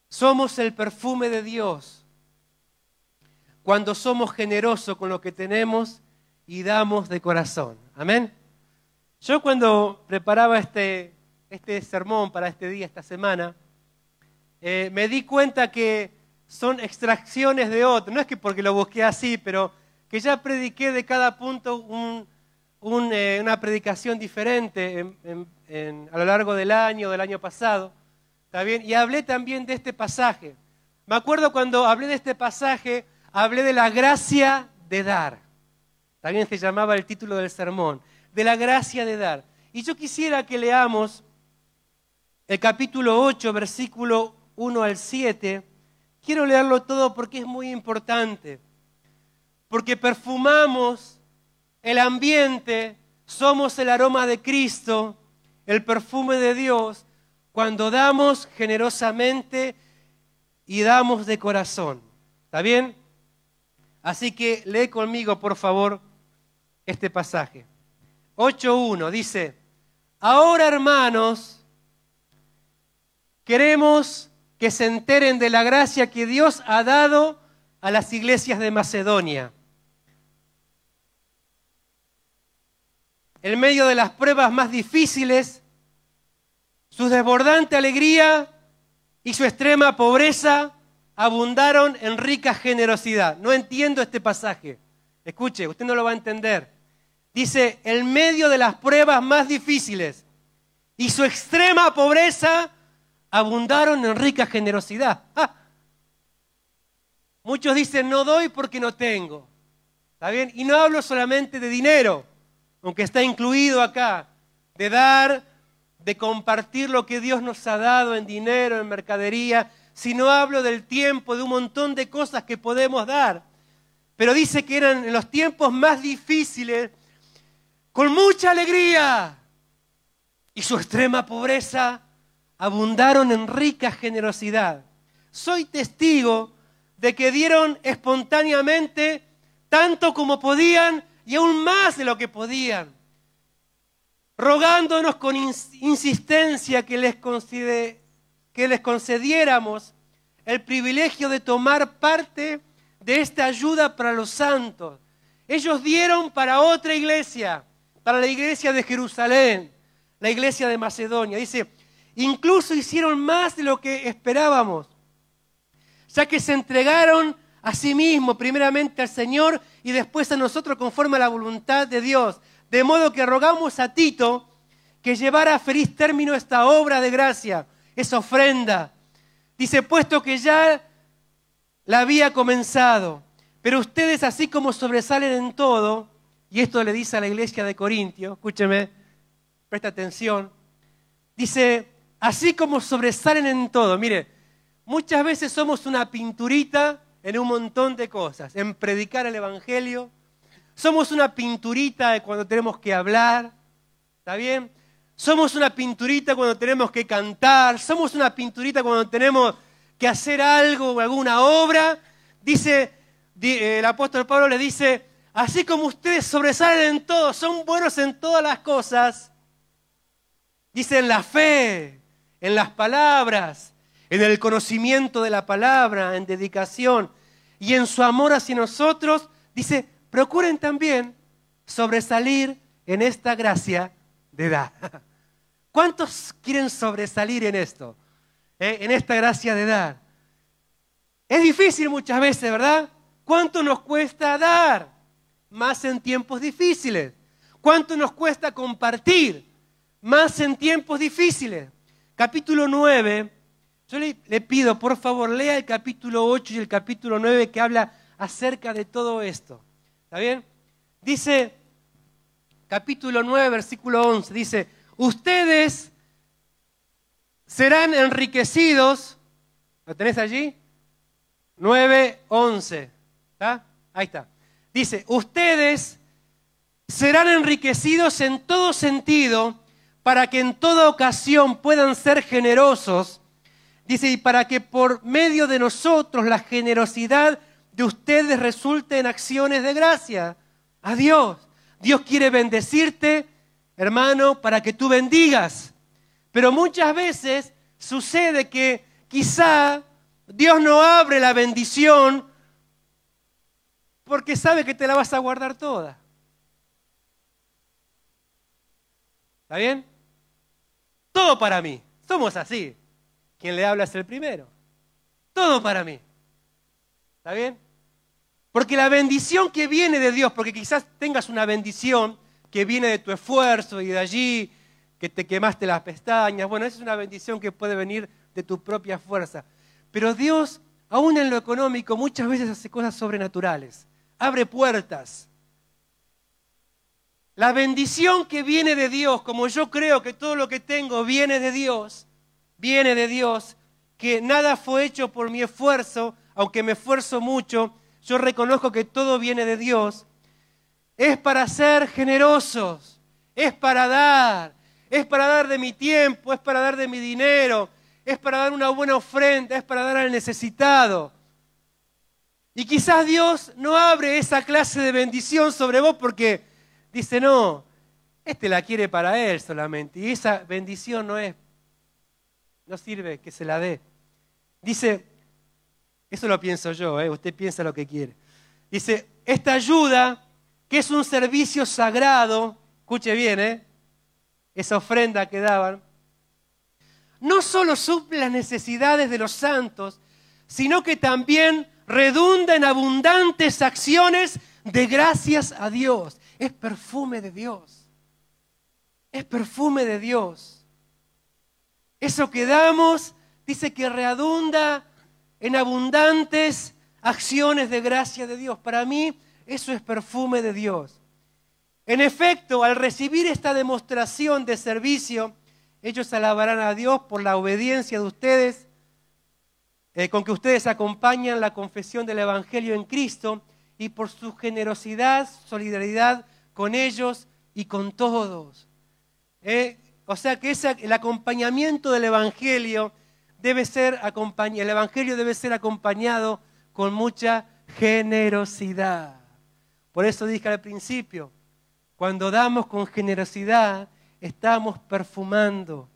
somos el perfume de Dios cuando somos generosos con lo que tenemos y damos de corazón. Amén. Yo cuando preparaba este, este sermón para este día, esta semana, eh, me di cuenta que son extracciones de otro. No es que porque lo busqué así, pero que ya prediqué de cada punto eh, una predicación diferente a lo largo del año, del año pasado. ¿Está bien? Y hablé también de este pasaje. Me acuerdo cuando hablé de este pasaje, hablé de la gracia de dar. También se llamaba el título del sermón, de la gracia de dar. Y yo quisiera que leamos el capítulo 8, versículo 1 al 7. Quiero leerlo todo porque es muy importante. porque perfumamos el ambiente, somos el aroma de Cristo, el perfume de Dios, cuando damos generosamente y damos de corazón. ¿Está bien? Así que lee conmigo, por favor, este pasaje. 8.1 dice, ahora hermanos, queremos que se enteren de la gracia que Dios ha dado a las iglesias de Macedonia. En medio de las pruebas más difíciles, su desbordante alegría y su extrema pobreza abundaron en rica generosidad. No entiendo este pasaje. Escuche, usted no lo va a entender. Dice, en medio de las pruebas más difíciles y su extrema pobreza abundaron en rica generosidad. Ah. Muchos dicen, no doy porque no tengo. ¿Está bien? Y no hablo solamente de dinero, aunque está incluido acá, de dar de compartir lo que Dios nos ha dado en dinero, en mercadería, sino hablo del tiempo, de un montón de cosas que podemos dar. Pero dice que eran en los tiempos más difíciles, con mucha alegría y su extrema pobreza, abundaron en rica generosidad. Soy testigo de que dieron espontáneamente tanto como podían y aún más de lo que podían rogándonos con insistencia que les, que les concediéramos el privilegio de tomar parte de esta ayuda para los santos. Ellos dieron para otra iglesia, para la iglesia de Jerusalén, la iglesia de Macedonia. Dice, incluso hicieron más de lo que esperábamos, ya que se entregaron a sí mismos, primeramente al Señor y después a nosotros conforme a la voluntad de Dios. De modo que rogamos a Tito que llevara a feliz término esta obra de gracia, esa ofrenda. Dice, puesto que ya la había comenzado, pero ustedes así como sobresalen en todo, y esto le dice a la iglesia de Corintio, escúcheme, presta atención, dice, así como sobresalen en todo, mire, muchas veces somos una pinturita en un montón de cosas, en predicar el Evangelio, somos una pinturita de cuando tenemos que hablar, ¿está bien? Somos una pinturita cuando tenemos que cantar, somos una pinturita cuando tenemos que hacer algo, alguna obra. Dice, el apóstol Pablo le dice, así como ustedes sobresalen en todo, son buenos en todas las cosas, dice en la fe, en las palabras, en el conocimiento de la palabra, en dedicación y en su amor hacia nosotros, dice, procuren también sobresalir en esta gracia de dar. ¿Cuántos quieren sobresalir en esto? Eh, en esta gracia de dar. Es difícil muchas veces, ¿verdad? ¿Cuánto nos cuesta dar? Más en tiempos difíciles. ¿Cuánto nos cuesta compartir? Más en tiempos difíciles. Capítulo 9. Yo le, le pido, por favor, lea el capítulo 8 y el capítulo 9 que habla acerca de todo esto. ¿Está bien? Dice, capítulo 9, versículo 11, dice, ustedes serán enriquecidos, ¿lo tenés allí? 9, 11, ¿está? Ahí está. Dice, ustedes serán enriquecidos en todo sentido para que en toda ocasión puedan ser generosos. Dice, y para que por medio de nosotros la generosidad de ustedes resulte en acciones de gracia a Dios. Dios quiere bendecirte, hermano, para que tú bendigas. Pero muchas veces sucede que quizá Dios no abre la bendición porque sabe que te la vas a guardar toda. ¿Está bien? Todo para mí. Somos así. Quien le habla es el primero. Todo para mí. ¿Está bien? Porque la bendición que viene de Dios, porque quizás tengas una bendición que viene de tu esfuerzo y de allí que te quemaste las pestañas, bueno, esa es una bendición que puede venir de tu propia fuerza. Pero Dios, aún en lo económico, muchas veces hace cosas sobrenaturales, abre puertas. La bendición que viene de Dios, como yo creo que todo lo que tengo viene de Dios, viene de Dios, que nada fue hecho por mi esfuerzo, aunque me esfuerzo mucho, yo reconozco que todo viene de Dios, es para ser generosos, es para dar, es para dar de mi tiempo, es para dar de mi dinero, es para dar una buena ofrenda, es para dar al necesitado. Y quizás Dios no abre esa clase de bendición sobre vos porque dice, no, este la quiere para él solamente. Y esa bendición no es, no sirve que se la dé. Dice, eso lo pienso yo, ¿eh? usted piensa lo que quiere. Dice, esta ayuda, que es un servicio sagrado, escuche bien, ¿eh? esa ofrenda que daban, no solo suple las necesidades de los santos, sino que también redunda en abundantes acciones de gracias a Dios. Es perfume de Dios. Es perfume de Dios. Eso que damos dice que redunda en abundantes acciones de gracia de Dios. Para mí eso es perfume de Dios. En efecto, al recibir esta demostración de servicio, ellos alabarán a Dios por la obediencia de ustedes eh, con que ustedes acompañan la confesión del Evangelio en Cristo y por su generosidad, solidaridad con ellos y con todos. Eh, o sea que el acompañamiento del Evangelio debe ser el Evangelio debe ser acompañado con mucha generosidad. Por eso dije al principio, cuando damos con generosidad, estamos perfumando.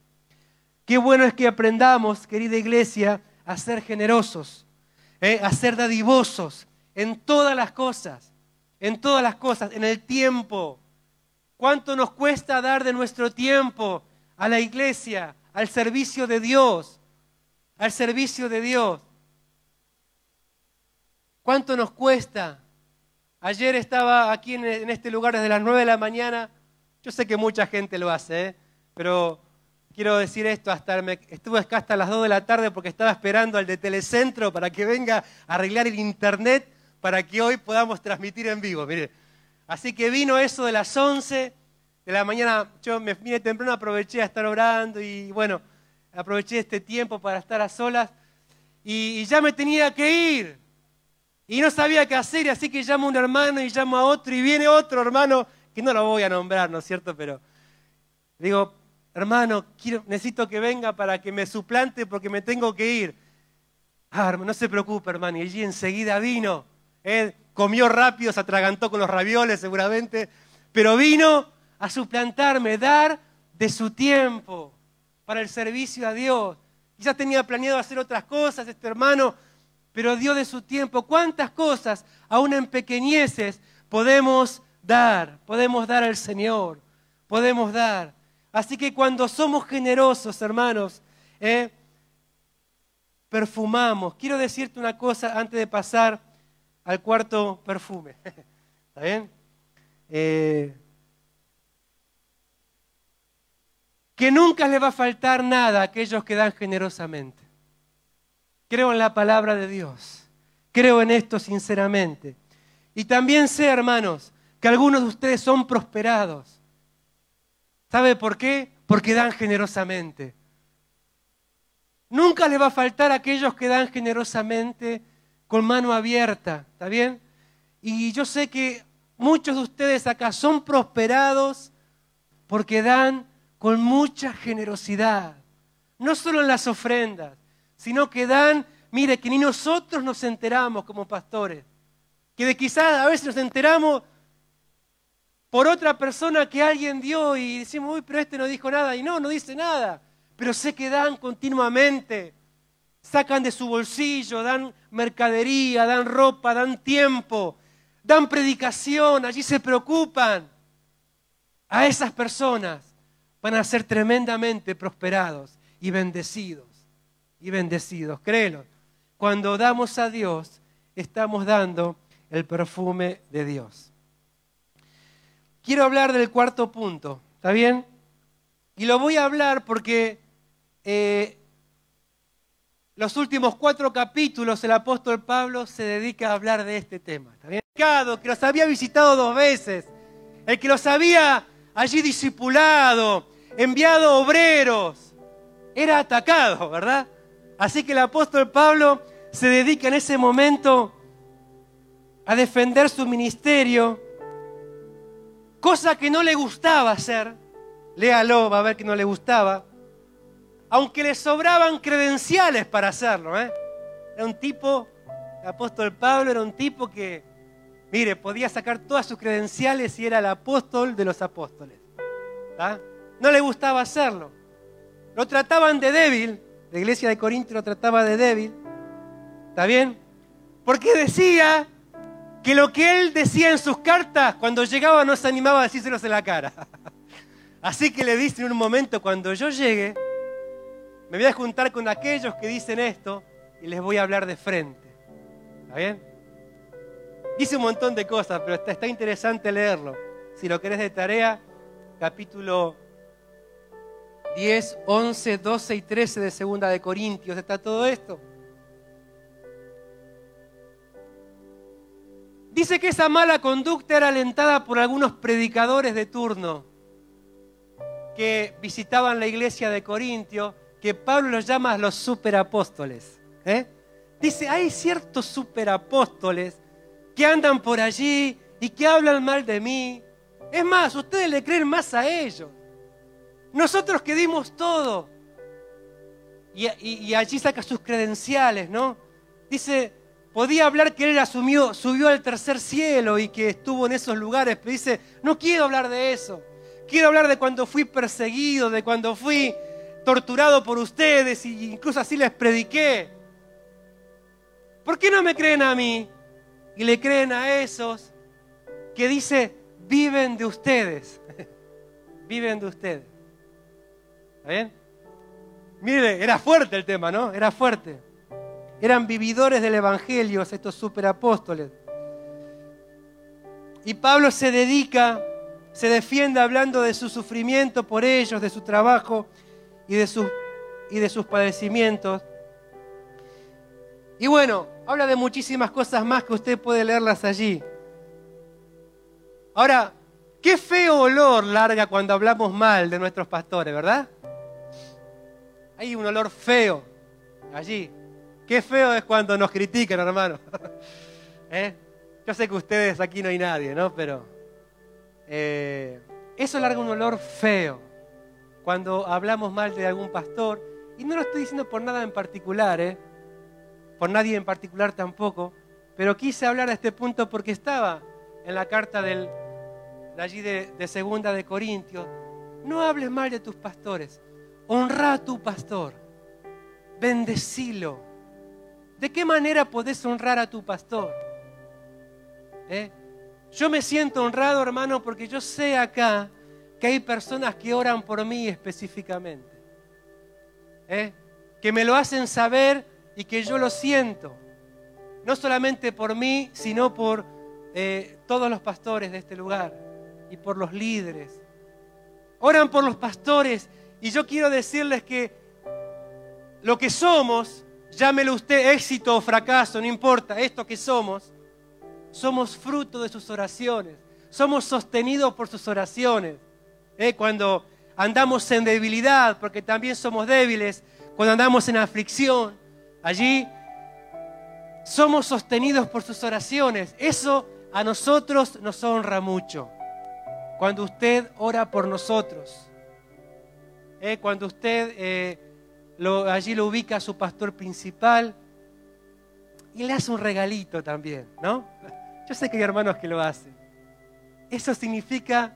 Qué bueno es que aprendamos, querida iglesia, a ser generosos, ¿eh? a ser dadivosos en todas las cosas, en todas las cosas, en el tiempo. ¿Cuánto nos cuesta dar de nuestro tiempo a la iglesia, al servicio de Dios? Al servicio de Dios. ¿Cuánto nos cuesta? Ayer estaba aquí en, este lugar desde las 9 de la mañana. Yo sé que mucha gente lo hace, ¿eh? pero quiero decir esto, hasta estuve acá hasta las 2 de la tarde porque estaba esperando al de Telecentro para que venga a arreglar el internet para que hoy podamos transmitir en vivo. Mire. Así que vino eso de las 11 de la mañana, yo me vine temprano, aproveché a estar orando y bueno, aproveché este tiempo para estar a solas y, y ya me tenía que ir. Y no sabía qué hacer, así que llamo a un hermano y llamo a otro y viene otro hermano, que no lo voy a nombrar, ¿no es cierto? Pero digo, hermano, necesito que venga para que me suplante porque me tengo que ir. Ah, no se preocupe, hermano. Y allí enseguida vino. Él comió rápido, se atragantó con los ravioles seguramente, pero vino a suplantarme, dar de su tiempo para el servicio a Dios. Ya tenía planeado hacer otras cosas este hermano, pero dio de su tiempo. ¿Cuántas cosas, aún en pequeñeces, podemos dar? Podemos dar al Señor. Podemos dar. Así que cuando somos generosos, hermanos, eh, perfumamos. Quiero decirte una cosa antes de pasar al cuarto perfume. ¿Está bien? Eh, que nunca le va a faltar nada a aquellos que dan generosamente. Creo en la palabra de Dios. Creo en esto sinceramente. Y también sé, hermanos, que algunos de ustedes son prosperados. ¿Sabe por qué? Porque dan generosamente. Nunca le va a faltar a aquellos que dan generosamente con mano abierta, ¿está bien? Y yo sé que muchos de ustedes acá son prosperados porque dan con mucha generosidad. No solo en las ofrendas, sino que dan, mire, que ni nosotros nos enteramos como pastores. Que de quizás a veces nos enteramos por otra persona que alguien dio y decimos, uy, pero este no dijo nada. Y no, no dice nada. Pero sé que dan continuamente. Sacan de su bolsillo, dan mercadería, dan ropa, dan tiempo, dan predicación, allí se preocupan. A esas personas van a ser tremendamente prosperados y bendecidos. Y bendecidos, créelo. Cuando damos a Dios, estamos dando el perfume de Dios quiero hablar del cuarto punto, ¿está bien? Y lo voy a hablar porque eh, los últimos cuatro capítulos el apóstol Pablo se dedica a hablar de este tema. ¿Está bien? Que los había visitado dos veces, el que los había allí discipulado, enviado obreros, era atacado, ¿verdad? Así que el apóstol Pablo se dedica en ese momento a defender su ministerio, cosa que no le gustaba hacer. Léalo, va a ver que no le gustaba. Aunque le sobraban credenciales para hacerlo. ¿eh? Era un tipo, el apóstol Pablo era un tipo que, mire, podía sacar todas sus credenciales y era el apóstol de los apóstoles. No le gustaba hacerlo. Lo trataban de débil. La iglesia de Corinto lo trataba de débil. ¿Está bien? Porque decía que lo que él decía en sus cartas, cuando llegaba no se animaba a decírselos en la cara. Así que le dice en un momento, cuando yo llegue, me voy a juntar con aquellos que dicen esto y les voy a hablar de frente. ¿Está bien? Dice un montón de cosas, pero está, está interesante leerlo. Si lo querés de tarea, capítulo 10, 11, 12 y 13 de Segunda de Corintios, está todo esto. Dice que esa mala conducta era alentada por algunos predicadores de turno que visitaban la iglesia de Corintio, que Pablo los llama los superapóstoles. ¿eh? Dice, hay ciertos superapóstoles que andan por allí y que hablan mal de mí. Es más, ustedes le creen más a ellos. Nosotros que dimos todo. Y, y allí saca sus credenciales, ¿no? Dice, Podía hablar que él asumió, subió al tercer cielo y que estuvo en esos lugares, pero dice, no quiero hablar de eso. Quiero hablar de cuando fui perseguido, de cuando fui torturado por ustedes e incluso así les prediqué. ¿Por qué no me creen a mí y le creen a esos que dice, viven de ustedes? viven de ustedes. ¿Está bien? Mire, era fuerte el tema, ¿no? Era fuerte. Eran vividores del Evangelio, estos superapóstoles. Y Pablo se dedica, se defiende hablando de su sufrimiento por ellos, de su trabajo y de, sus, y de sus padecimientos. Y bueno, habla de muchísimas cosas más que usted puede leerlas allí. Ahora, qué feo olor larga cuando hablamos mal de nuestros pastores, ¿verdad? Hay un olor feo allí. Qué feo es cuando nos critican, hermano. ¿Eh? Yo sé que ustedes aquí no hay nadie, ¿no? Pero eh, eso larga un olor feo cuando hablamos mal de algún pastor. Y no lo estoy diciendo por nada en particular, ¿eh? Por nadie en particular tampoco. Pero quise hablar a este punto porque estaba en la carta del, de allí de, Segunda de Corintios. No hables mal de tus pastores. Honra a tu pastor. Bendecilo ¿De qué manera podés honrar a tu pastor? ¿Eh? Yo me siento honrado, hermano, porque yo sé acá que hay personas que oran por mí específicamente. ¿Eh? Que me lo hacen saber y que yo lo siento. No solamente por mí, sino por eh, todos los pastores de este lugar y por los líderes. Oran por los pastores y yo quiero decirles que lo que somos Llámelo usted éxito o fracaso, no importa, esto que somos, somos fruto de sus oraciones, somos sostenidos por sus oraciones. ¿eh? Cuando andamos en debilidad, porque también somos débiles, cuando andamos en aflicción, allí somos sostenidos por sus oraciones. Eso a nosotros nos honra mucho. Cuando usted ora por nosotros, ¿eh? cuando usted... Eh, allí lo ubica a su pastor principal y le hace un regalito también, ¿no? Yo sé que hay hermanos que lo hacen. Eso significa,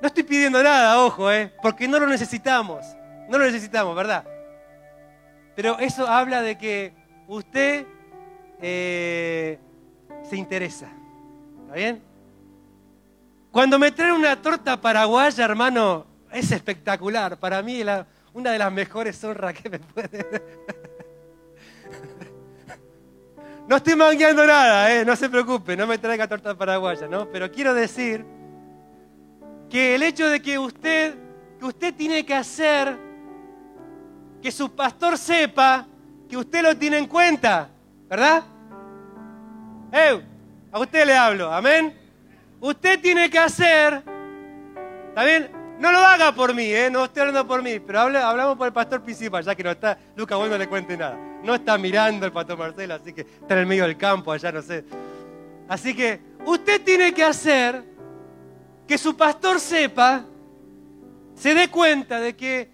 no estoy pidiendo nada, ojo, ¿eh? porque no lo necesitamos, no lo necesitamos, ¿verdad? Pero eso habla de que usted eh, se interesa, ¿está bien? Cuando me traen una torta paraguaya, hermano, es espectacular. Para mí la, una de las mejores honras que me puede. No estoy mangueando nada, ¿eh? no se preocupe, no me traiga torta paraguaya, ¿no? Pero quiero decir que el hecho de que usted, que usted tiene que hacer que su pastor sepa que usted lo tiene en cuenta, ¿verdad? ¡Eh! A usted le hablo, amén. Usted tiene que hacer, ¿está bien? No lo haga por mí, ¿eh? no estoy hablando por mí, pero hablamos por el pastor principal, ya que no está, Lucas, vos no le cuente nada. No está mirando el pastor Marcelo, así que está en el medio del campo, allá no sé. Así que usted tiene que hacer que su pastor sepa, se dé cuenta de que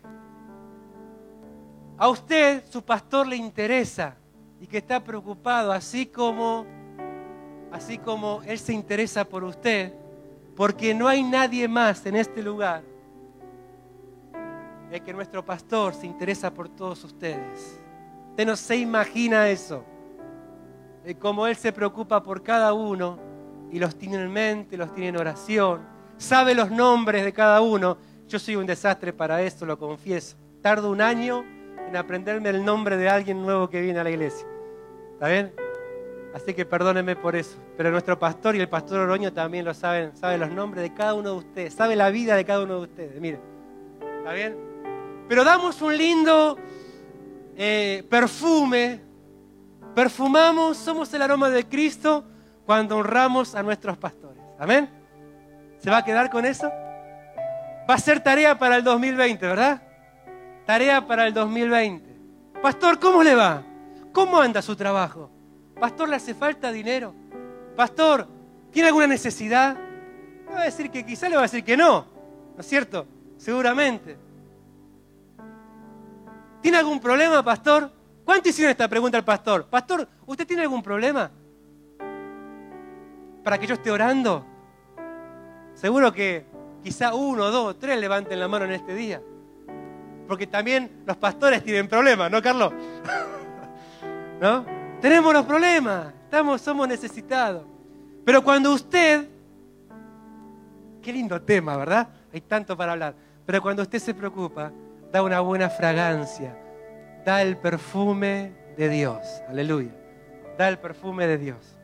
a usted, su pastor, le interesa y que está preocupado, así como, así como él se interesa por usted, porque no hay nadie más en este lugar de que nuestro pastor se interesa por todos ustedes. Usted no se imagina eso, de cómo él se preocupa por cada uno y los tiene en mente, los tiene en oración, sabe los nombres de cada uno. Yo soy un desastre para esto, lo confieso. Tardo un año en aprenderme el nombre de alguien nuevo que viene a la iglesia. ¿Está bien? Así que perdónenme por eso. Pero nuestro pastor y el pastor Oroño también lo saben, sabe los nombres de cada uno de ustedes, sabe la vida de cada uno de ustedes. Miren, ¿está bien? Pero damos un lindo eh, perfume, perfumamos, somos el aroma de Cristo cuando honramos a nuestros pastores. Amén. ¿Se va a quedar con eso? Va a ser tarea para el 2020, ¿verdad? Tarea para el 2020. Pastor, ¿cómo le va? ¿Cómo anda su trabajo? Pastor, ¿le hace falta dinero? Pastor, ¿tiene alguna necesidad? Le va a decir que quizá le va a decir que no, ¿no es cierto? Seguramente. ¿Tiene algún problema, pastor? ¿Cuánto hicieron esta pregunta al pastor? Pastor, ¿usted tiene algún problema? Para que yo esté orando. Seguro que quizá uno, dos, tres levanten la mano en este día. Porque también los pastores tienen problemas, ¿no, Carlos? ¿No? Tenemos los problemas, estamos, somos necesitados. Pero cuando usted, qué lindo tema, ¿verdad? Hay tanto para hablar. Pero cuando usted se preocupa, da una buena fragancia, da el perfume de Dios. Aleluya. Da el perfume de Dios.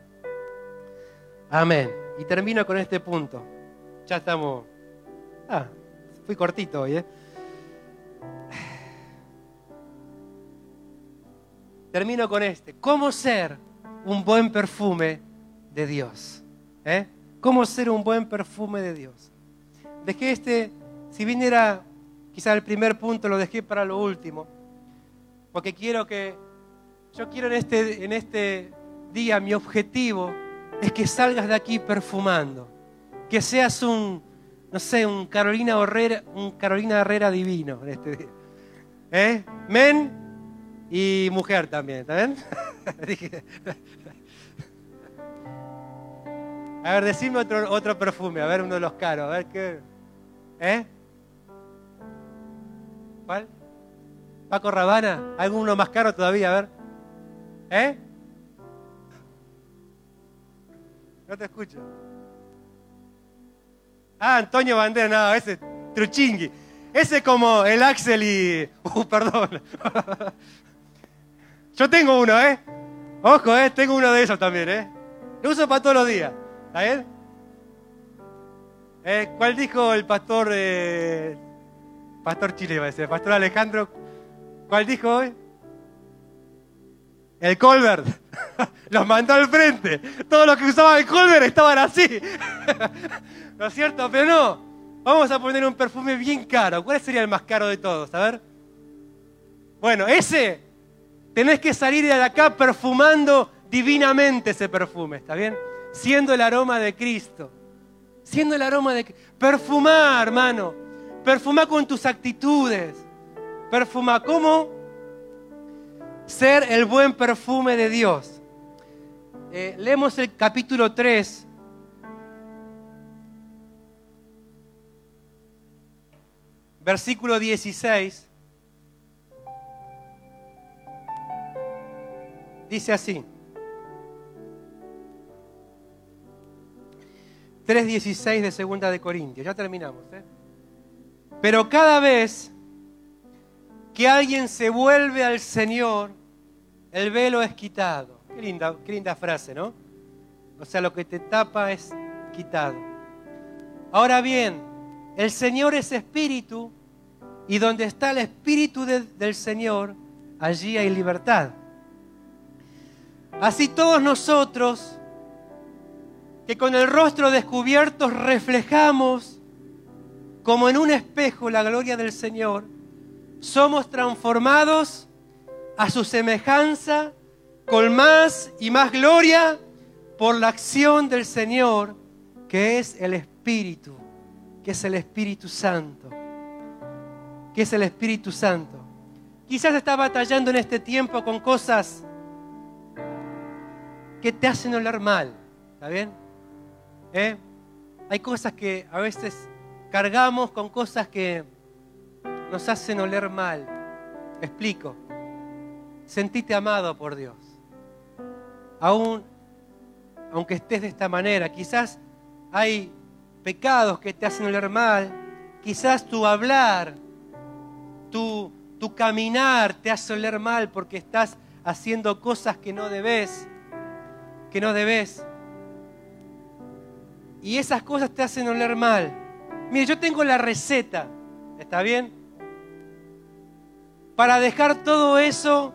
Amén. Y termino con este punto. Ya estamos. Ah, fui cortito hoy, ¿eh? Termino con este. ¿Cómo ser un buen perfume de Dios? ¿Eh? ¿Cómo ser un buen perfume de Dios? Dejé este, si bien era quizá el primer punto, lo dejé para lo último. Porque quiero que, yo quiero en este, en este día, mi objetivo es que salgas de aquí perfumando. Que seas un, no sé, un Carolina Herrera, un Carolina Herrera divino en este día. ¿Eh? Men y mujer también, ¿está bien? a ver, decime otro, otro perfume, a ver uno de los caros, a ver qué. ¿Eh? ¿Cuál? Paco Rabana, ¿alguno más caro todavía? A ver. ¿Eh? No te escucho. Ah, Antonio Bandera, no, ese truchingui. Ese como el Axel y... Uh, perdón. Yo tengo uno, ¿eh? Ojo, ¿eh? Tengo uno de esos también, ¿eh? Lo uso para todos los días. ¿Está bien? Eh, ¿Cuál dijo el pastor, eh, pastor Chile, va a decir, pastor Alejandro? ¿Cuál dijo hoy? El Colbert. Los mandó al frente. Todos los que usaban el Colbert estaban así. ¿No es cierto? Pero no. Vamos a poner un perfume bien caro. ¿Cuál sería el más caro de todos? A ver. Bueno, ese Tenés que salir de acá perfumando divinamente ese perfume, ¿está bien? Siendo el aroma de Cristo. Siendo el aroma de Perfumar, hermano. Perfumar con tus actitudes. Perfumar. ¿Cómo? Ser el buen perfume de Dios. Eh, leemos el capítulo 3. Versículo 16. Dice así. 3.16 de Segunda de Corintios. Ya terminamos. ¿eh? Pero cada vez que alguien se vuelve al Señor, el velo es quitado. Qué linda, frase, ¿no? O sea, lo que te tapa es quitado. Ahora bien, el Señor es espíritu y donde está el espíritu del Señor, allí hay libertad. Así todos nosotros, que con el rostro descubierto reflejamos como en un espejo la gloria del Señor, somos transformados a su semejanza con más y más gloria por la acción del Señor, que es el Espíritu, que es el Espíritu Santo, que es el Espíritu Santo. Quizás estás batallando en este tiempo con cosas que te hacen oler mal, ¿está bien? ¿Eh? Hay cosas que a veces cargamos con cosas que nos hacen oler mal. explico. Sentite amado por Dios. Aún, aunque estés de esta manera, quizás hay pecados que te hacen oler mal. Quizás tu hablar, tu, tu caminar te hace oler mal porque estás haciendo cosas que no debes, que no debes. Y esas cosas te hacen oler mal. Mire, yo tengo la receta, ¿está bien? Para dejar todo eso,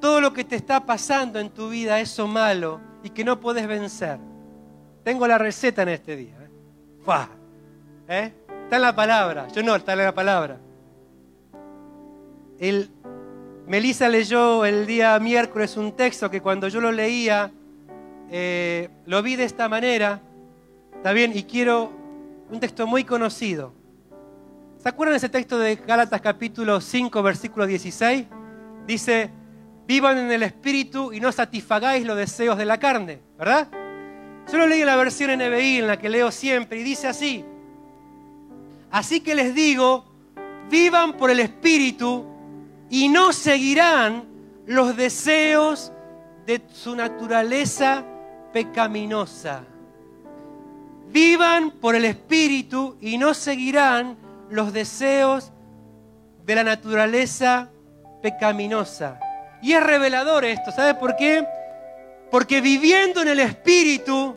todo lo que te está pasando en tu vida, eso malo y que no puedes vencer. Tengo la receta en este día. ¿eh? ¿Eh? Está en la palabra. Yo no, está en la palabra. El, Melissa leyó el día miércoles un texto que cuando yo lo leía, eh, lo vi de esta manera. ¿Está bien? Y quiero un texto muy conocido. ¿Se acuerdan ese texto de Gálatas capítulo 5, versículo 16? Dice, vivan en el espíritu y no satisfagáis los deseos de la carne, ¿verdad? Yo lo leí en la versión NBI, en la que leo siempre, y dice así, así que les digo, vivan por el espíritu y no seguirán los deseos de su naturaleza pecaminosa. Vivan por el Espíritu y no seguirán los deseos de la naturaleza pecaminosa. Y es revelador esto, ¿sabes por qué? Porque viviendo en el Espíritu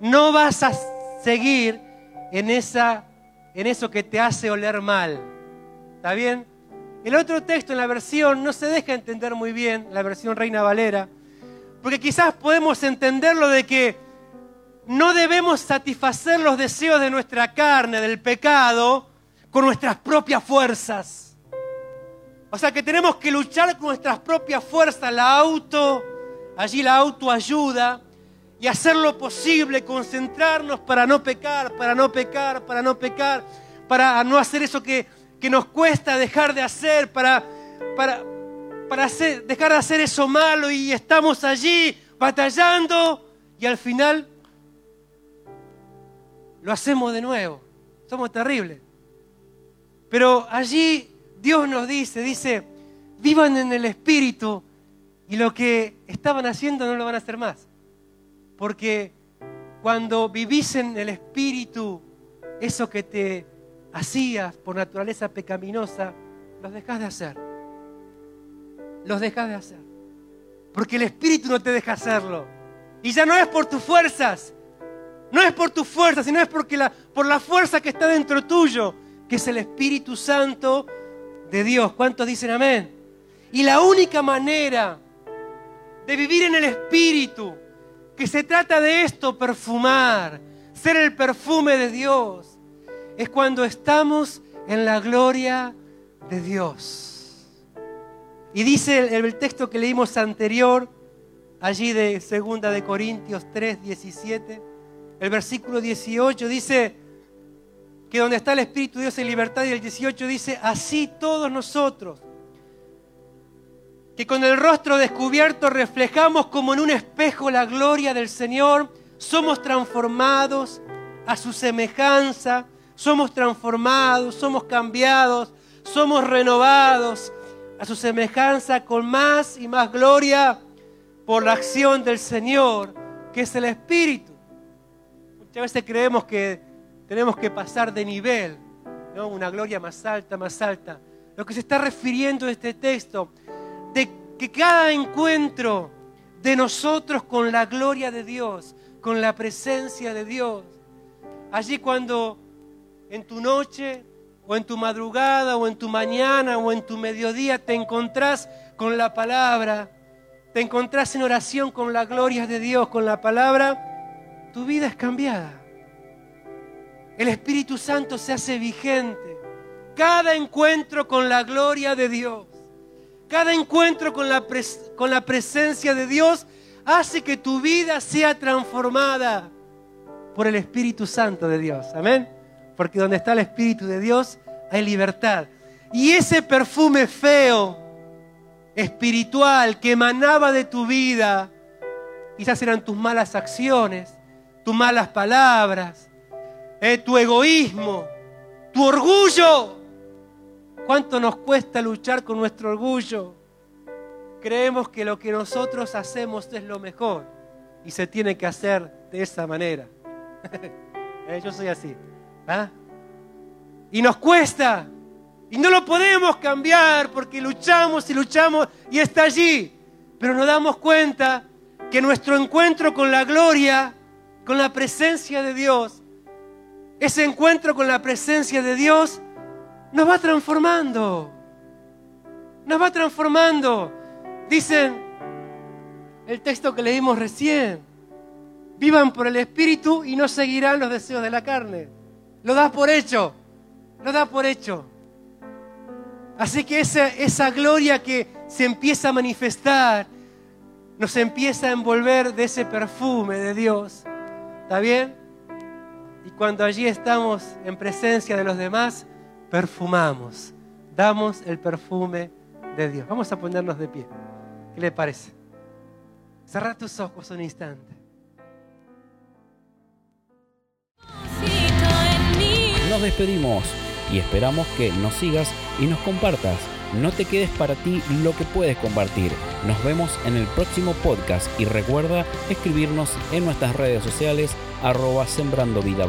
no vas a seguir en, esa, en eso que te hace oler mal. ¿Está bien? El otro texto en la versión no se deja entender muy bien, la versión Reina Valera, porque quizás podemos entenderlo de que no debemos satisfacer los deseos de nuestra carne, del pecado, con nuestras propias fuerzas. O sea que tenemos que luchar con nuestras propias fuerzas, la auto, allí la autoayuda, y hacer lo posible, concentrarnos para no pecar, para no pecar, para no pecar, para no hacer eso que, que nos cuesta dejar de hacer, para, para, para dejar de hacer eso malo y estamos allí batallando y al final lo hacemos de nuevo. Somos terribles. Pero allí Dios nos dice, dice, vivan en el Espíritu y lo que estaban haciendo no lo van a hacer más. Porque cuando vivís en el Espíritu, eso que te hacías por naturaleza pecaminosa, los dejas de hacer. Los dejas de hacer. Porque el Espíritu no te deja hacerlo. Y ya no es por tus fuerzas, no es por tu fuerza, sino es la, por la fuerza que está dentro tuyo, que es el Espíritu Santo de Dios. ¿Cuántos dicen amén? Y la única manera de vivir en el Espíritu, que se trata de esto, perfumar, ser el perfume de Dios, es cuando estamos en la gloria de Dios. Y dice el, el texto que leímos anterior, allí de 2 de Corintios 3, 17 el versículo 18 dice que donde está el Espíritu de Dios hay libertad y el 18 dice, así todos nosotros, que con el rostro descubierto reflejamos como en un espejo la gloria del Señor, somos transformados a su semejanza, somos transformados, somos cambiados, somos renovados a su semejanza con más y más gloria por la acción del Señor, que es el Espíritu. Muchas veces creemos que tenemos que pasar de nivel, ¿no? una gloria más alta, más alta. Lo que se está refiriendo este texto, de que cada encuentro de nosotros con la gloria de Dios, con la presencia de Dios, allí cuando en tu noche o en tu madrugada o en tu mañana o en tu mediodía te encontrás con la palabra, te encontrás en oración con la gloria de Dios, con la palabra, tu vida es cambiada. El Espíritu Santo se hace vigente. Cada encuentro con la gloria de Dios, cada encuentro con la, presencia de Dios hace que tu vida sea transformada por el Espíritu Santo de Dios. Amén. Porque donde está el Espíritu de Dios hay libertad. Y ese perfume feo, espiritual, que emanaba de tu vida, quizás eran tus malas acciones, tus malas palabras, eh, tu egoísmo, tu orgullo. ¿Cuánto nos cuesta luchar con nuestro orgullo? Creemos que lo que nosotros hacemos es lo mejor y se tiene que hacer de esa manera. Eh, yo soy así. ¿ah? Y nos cuesta. Y no lo podemos cambiar porque luchamos y luchamos y está allí. Pero nos damos cuenta que nuestro encuentro con la gloria, con la presencia de Dios, ese encuentro con la presencia de Dios nos va transformando. Nos va transformando. Dicen el texto que leímos recién. Vivan por el Espíritu y no seguirán los deseos de la carne. Lo das por hecho. Lo das por hecho. Así que esa, esa gloria que se empieza a manifestar nos empieza a envolver de ese perfume de Dios. ¿Está bien? Y cuando allí estamos en presencia de los demás, perfumamos, damos el perfume de Dios. Vamos a ponernos de pie. ¿Qué le parece? Cerra tus ojos un instante. Nos despedimos y esperamos que nos sigas y nos compartas. No te quedes para ti lo que puedes compartir. Nos vemos en el próximo podcast y recuerda escribirnos en nuestras redes sociales arroba sembrando vida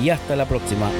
y hasta la próxima.